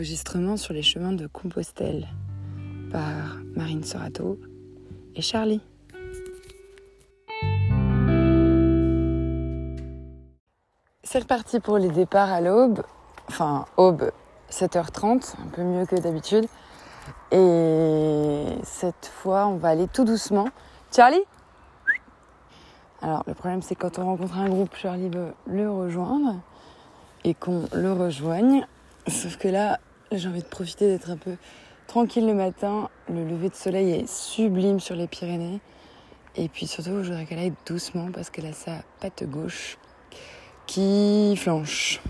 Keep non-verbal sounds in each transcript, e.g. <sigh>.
enregistrement sur les chemins de Compostelle par Marine Sorato et Charlie. C'est reparti pour les départs à l'aube, enfin aube 7h30, un peu mieux que d'habitude. Et cette fois, on va aller tout doucement. Charlie? Alors, le problème, c'est quand on rencontre un groupe, Charlie veut le rejoindre et qu'on le rejoigne. Sauf que là, j'ai envie de profiter d'être un peu tranquille le matin. Le lever de soleil est sublime sur les Pyrénées. Et puis surtout, je voudrais qu'elle aille doucement parce qu'elle a sa patte gauche qui flanche.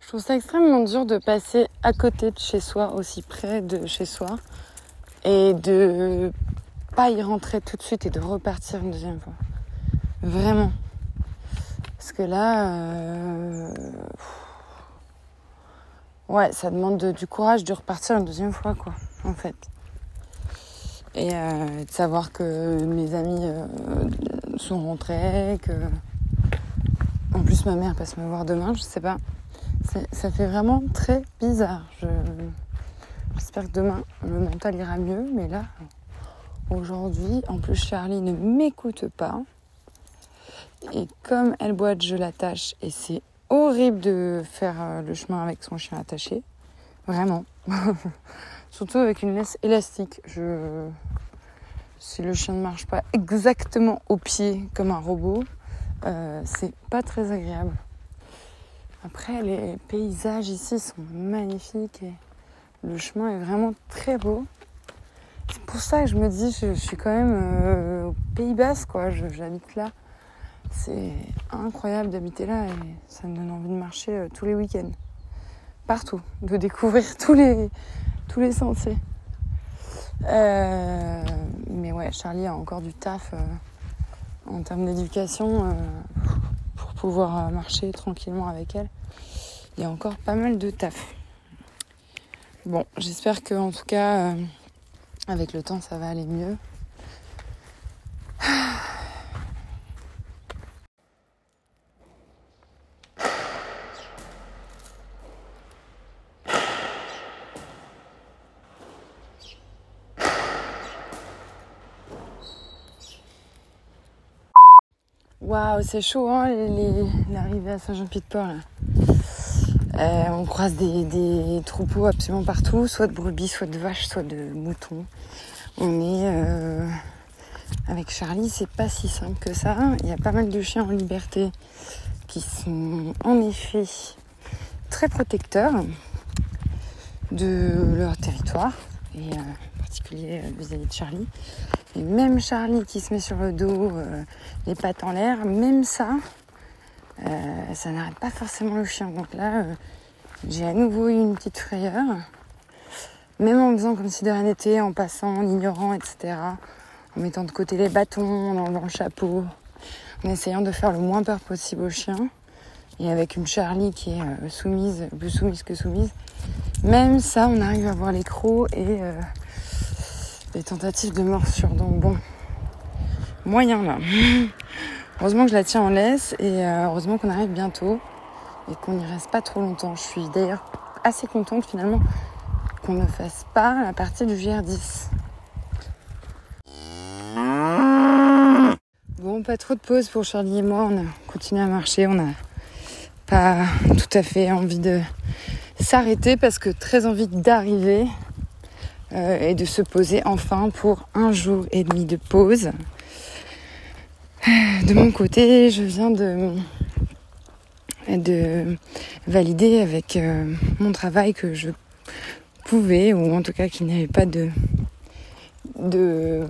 Je trouve ça extrêmement dur de passer à côté de chez soi, aussi près de chez soi, et de pas y rentrer tout de suite et de repartir une deuxième fois. Vraiment. Parce que là, euh, ouais, ça demande du courage de repartir une deuxième fois, quoi, en fait. Et euh, de savoir que mes amis euh, sont rentrés, que en plus ma mère passe me voir demain, je sais pas ça fait vraiment très bizarre. J'espère que demain le mental ira mieux, mais là, aujourd'hui, en plus Charlie ne m'écoute pas. Et comme elle boite, je l'attache et c'est horrible de faire euh, le chemin avec son chien attaché. Vraiment. <laughs> Surtout avec une laisse élastique. Je... Si le chien ne marche pas exactement au pied comme un robot, euh, c'est pas très agréable. Après, les paysages ici sont magnifiques et le chemin est vraiment très beau. C'est pour ça que je me dis, je, suis quand même euh, au Pays Basque, quoi. J'habite là. C'est incroyable d'habiter là et ça me donne envie de marcher euh, tous les week-ends. Partout. De découvrir <laughs> tous les, tous les sentiers. Euh, mais ouais, Charlie a encore du taf en termes d'éducation pour pouvoir marcher tranquillement avec elle il y a encore pas mal de taf. Bon, j'espère que en tout cas, euh, avec le temps, ça va aller mieux. <sighs> Waouh, c'est chaud, hein, l'arrivée à Saint-Jean-Pied-de-Port là. Euh, on croise des, troupeaux absolument partout, soit de brebis, soit de vaches, soit de moutons. On est euh, avec Charlie, c'est pas si simple que ça. Il y a pas mal de chiens en liberté qui sont en effet très protecteurs de leur territoire et euh, en particulier vis-à-vis de Charlie. Et même Charlie qui se met sur le dos, les pattes en l'air, même ça, euh, ça n'arrête pas forcément le chien. Donc là, euh, j'ai à nouveau eu une petite frayeur. Même en faisant comme si de rien n'était, en passant, en ignorant, etc. En mettant de côté les bâtons, en enlevant le chapeau, en essayant de faire le moins peur possible au chien. Et avec une Charlie qui est euh, soumise, plus soumise que soumise. Même ça, on arrive à voir les crocs et des tentatives de morsure. Donc bon, moyen là. <laughs> Heureusement que je la tiens en laisse et euh, heureusement qu'on arrive bientôt et qu'on n'y reste pas trop longtemps. Je suis d'ailleurs assez contente finalement qu'on ne fasse pas la partie du GR10. Bon, pas trop de pause pour Charlie et moi. On a continué à marcher. On n'a pas tout à fait envie de s'arrêter parce que très envie d'arriver euh, et de se poser enfin pour un jour et demi de pause. De mon côté, je viens de, de valider avec euh, mon travail que je pouvais, ou en tout cas qu'il n'y avait pas de, de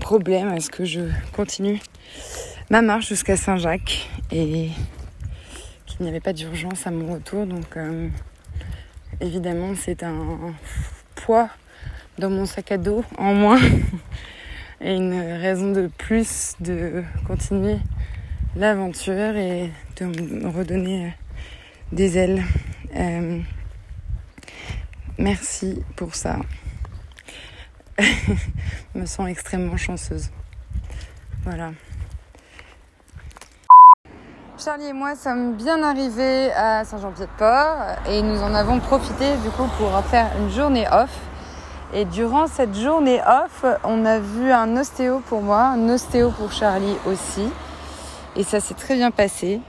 problème à ce que je continue ma marche jusqu'à Saint-Jacques et qu'il n'y avait pas d'urgence à mon retour. Donc euh, évidemment c'est un poids dans mon sac à dos en moins <laughs> et une raison de plus de continuer l'aventure et de me redonner euh, des ailes. Euh, merci pour ça. je <laughs> me sens extrêmement chanceuse. Voilà. Charlie et moi sommes bien arrivés à Saint-Jean-Pied-de-Port et nous en avons profité du coup pour faire une journée off. Et durant cette journée off, on a vu un ostéo pour moi, un ostéo pour Charlie aussi. Et ça s'est très bien passé.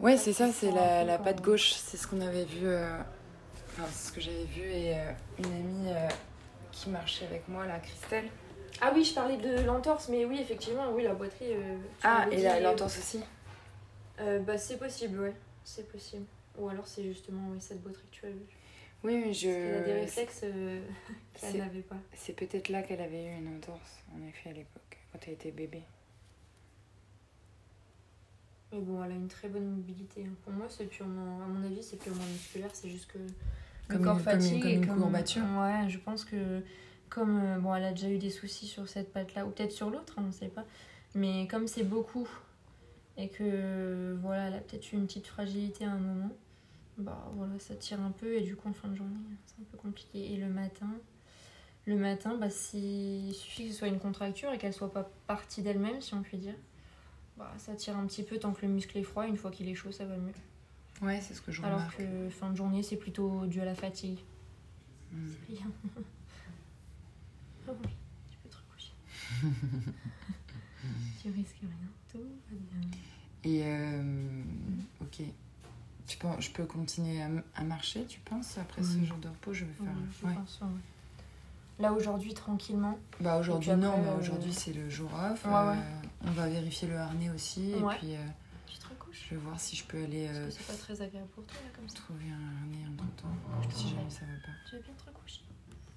Ouais, c'est ça, c'est la, la patte gauche. C'est ce qu'on avait vu. euh, Enfin, c'est ce que j'avais vu et euh, une amie euh, qui marchait avec moi, la Christelle. Ah oui, je parlais de l'entorse, mais oui, effectivement, oui, la boiterie. euh, Ah, et l'entorse aussi euh, Bah, c'est possible, ouais, c'est possible. Ou alors c'est justement oui, cette boiterie que tu as vue. Oui, mais je. Elle a des réflexes euh, <laughs> c'est- qu'elle n'avait pas. C'est peut-être là qu'elle avait eu une entorse, en effet, à l'époque, quand elle était bébé. Mais bon, elle a une très bonne mobilité. hein. Pour moi, c'est purement, à mon avis, c'est purement musculaire. C'est juste que le Comme corps une- comme une- fatigue. comme et une courbature. Ouais, je pense que comme euh, bon, elle a déjà eu des soucis sur cette patte-là, ou peut-être sur l'autre, hein, on ne sait pas. Mais comme c'est beaucoup et que voilà, elle a peut-être eu une petite fragilité à un moment, bah voilà, ça tire un peu et du coup en fin de journée, c'est un peu compliqué. Et le matin, le matin, bah, si- il suffit que ce soit une contracture et qu'elle soit pas partie d'elle-même, si on peut dire. Bah, ça tire un petit peu tant que le muscle est froid. Une fois qu'il est chaud, ça va mieux. Ouais, c'est ce que je Alors remarque. que fin de journée, c'est plutôt dû à la fatigue. Mm. C'est rien. <laughs> Ah oui, tu peux te recoucher. <laughs> tu risques rien. Tout va bien. Et euh, ok. Tu penses, je peux continuer à, marcher, tu penses Après ce jour de repos, je vais Oui, faire. je ouais. pense, ouais. Là aujourd'hui, tranquillement. Bah aujourd'hui non, mais euh, aujourd'hui c'est le jour off. Ouais, Euh, on va vérifier le harnais aussi et puis Tu te recouches? je vais voir si je peux aller Parce que c'est pas très agréable pour toi là comme ça. trouver un harnais entre temps si jamais ça va pas. Tu veux bien te recoucher.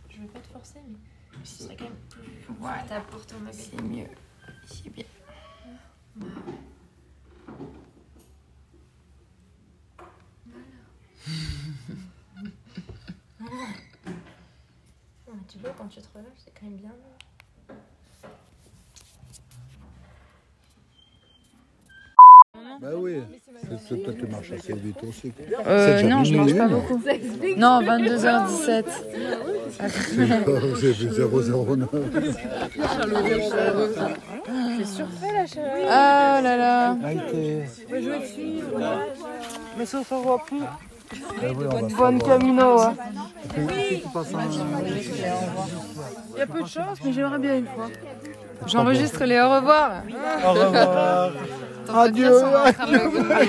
Je vais pas te forcer, mais ce serait quand même plus confortable pour ton. C'est mieux. C'est bien. Ouais, tu vois, quand tu te relâches, c'est quand même bien. Bah oui, c'est toi qui marches assez vite aussi. Euh, non, je marche minuit, pas hein. beaucoup. Non, 22h17. J'ai vu 009. Ah là là. Mais ça, ça va plus. Ah oui, on va Bonne camino. hein. Passes un- Il y a peu de chance, mais j'aimerais bien une fois. J'enregistre les au revoir. Au revoir. <laughs> Adieu.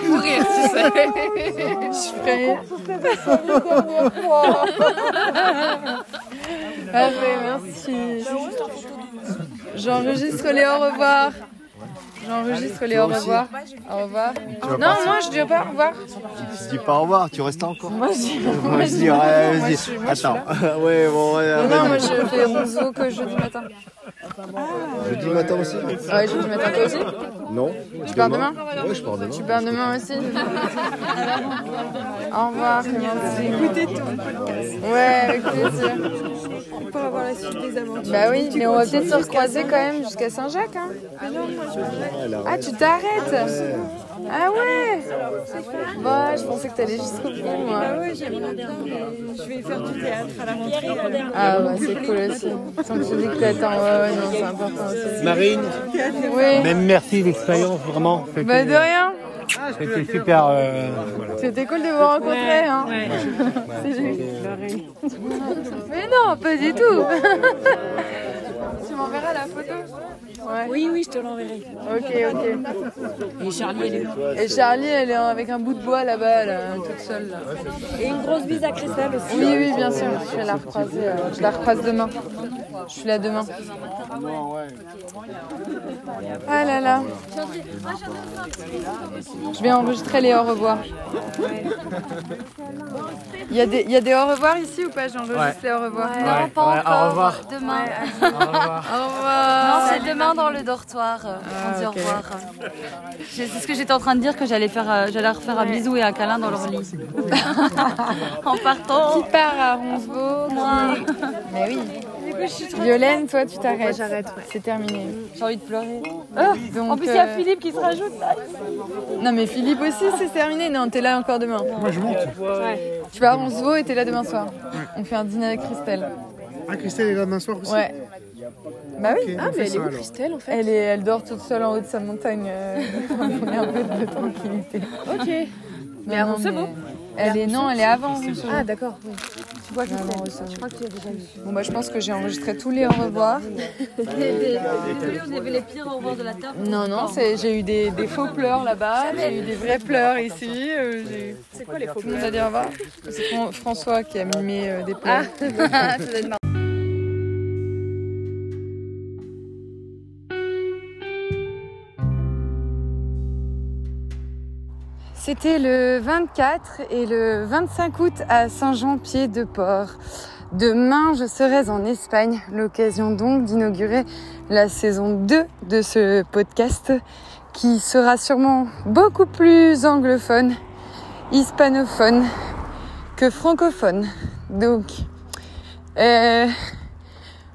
Mourir, tu sais. Je ferai. Parfait, merci. J'enregistre les au revoir. J'enregistre les au revoir. Au revoir. Non, moi je dis pas au revoir. Tu dis pas au revoir, tu restes encore. Moi je dis. Moi je dirais, Moi, vas-y. Attends. <laughs> ouais, bon, ouais, Non, non, moi je fais ronzo que jeudi matin. Jeudi matin aussi Ouais, jeudi matin toi aussi Non. Tu pars demain Ouais, je pars demain. Tu pars demain aussi Au revoir, Clémentine. Écoutez tout. Ouais, avec plaisir. Pour avoir la suite des aventures. Bah oui, mais on va peut-être se recroiser quand même jusqu'à Saint-Jacques. Hein. Ah, tu t'arrêtes Ah ouais Bah, je pensais que t'allais jusqu'au bout, moi. Ah ouais, j'aimerais bien, mais je vais faire du théâtre à la rentrée. Ah bah, c'est cool aussi. Tant que tu dis que t'attends, ouais, ouais, non, c'est important aussi. Marine, Oui, même merci l'expérience, vraiment. Bah de rien. c'était super. euh, voilà. C'était cool de vous rencontrer. Hein. <laughs> Mais non, pas du tout. <laughs> tu m'enverras la photo Ouais. Oui, oui, je te l'enverrai. Ok, ok. Et Charlie, elle est Et Charlie, elle est avec un bout de bois là-bas, là, toute seule. Là. Et une grosse bise à Christelle aussi. Oui, oui, bien sûr. Je vais la recroiser. euh, je la recroise demain. Je suis là demain. Ah là là. Je vais enregistrer les au revoir. Il y, a des, il y a des au revoir ici ou pas J'enregistre Ouais. les au revoir. Ouais, ouais, au revoir. Demain. Au revoir. Au revoir. Non, c'est demain dans le dortoir. on dit au ok. revoir. C'est c'est ce que j'étais en train de dire que j'allais faire, euh, j'allais leur faire un bisou et un câlin dans leur lit. <laughs> en partant. Qui part à Roncevaux Moi. Mais oui. Violaine, toi, tu t'arrêtes. J'arrête. C'est terminé. J'ai envie de pleurer. Donc, En plus, il y a euh, Philippe qui se rajoute là. Non, mais Philippe aussi, c'est terminé. Non, t'es là encore demain. Moi je monte. Tu vas à Roncevaux et t'es là demain soir. On fait un dîner avec Christelle. Ah, Christelle est là demain soir aussi Ouais. Bah oui. Ah, mais elle est où, Christelle, en fait Elle, est, elle dort toute seule en haut de sa montagne. euh, on est un peu de tranquillité. Ok. Mais Non, à non, Roncevaux Elle est non, elle est avant. Ah, d'accord. oui. Tu vois Je crois que tu as déjà vu. Bon bah je pense que j'ai enregistré tous les au revoir. Vous avez les pires au revoir de la terre. Non non, j'ai eu des, des faux pleurs là-bas, j'ai eu des vrais pleurs ici. euh, C'est quoi les faux Tout le monde a dit au revoir. C'est Fran- François qui a mimé euh, des pleurs. <laughs> Ça C'était le 24 et le 25 août à Saint-Jean-Pied-de-Port. Demain, je serai en Espagne, l'occasion donc d'inaugurer la saison 2 de ce podcast qui sera sûrement beaucoup plus anglophone, hispanophone que francophone. Donc, euh,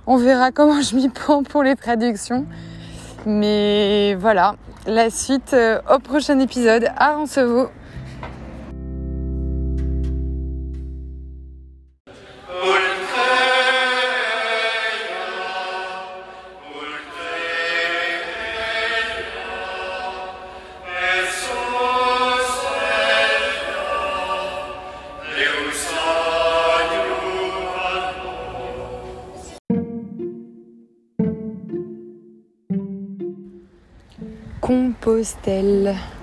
on verra comment je m'y prends pour les traductions. Mais voilà, la suite euh, au prochain épisode à Roncevaux. Compostelle.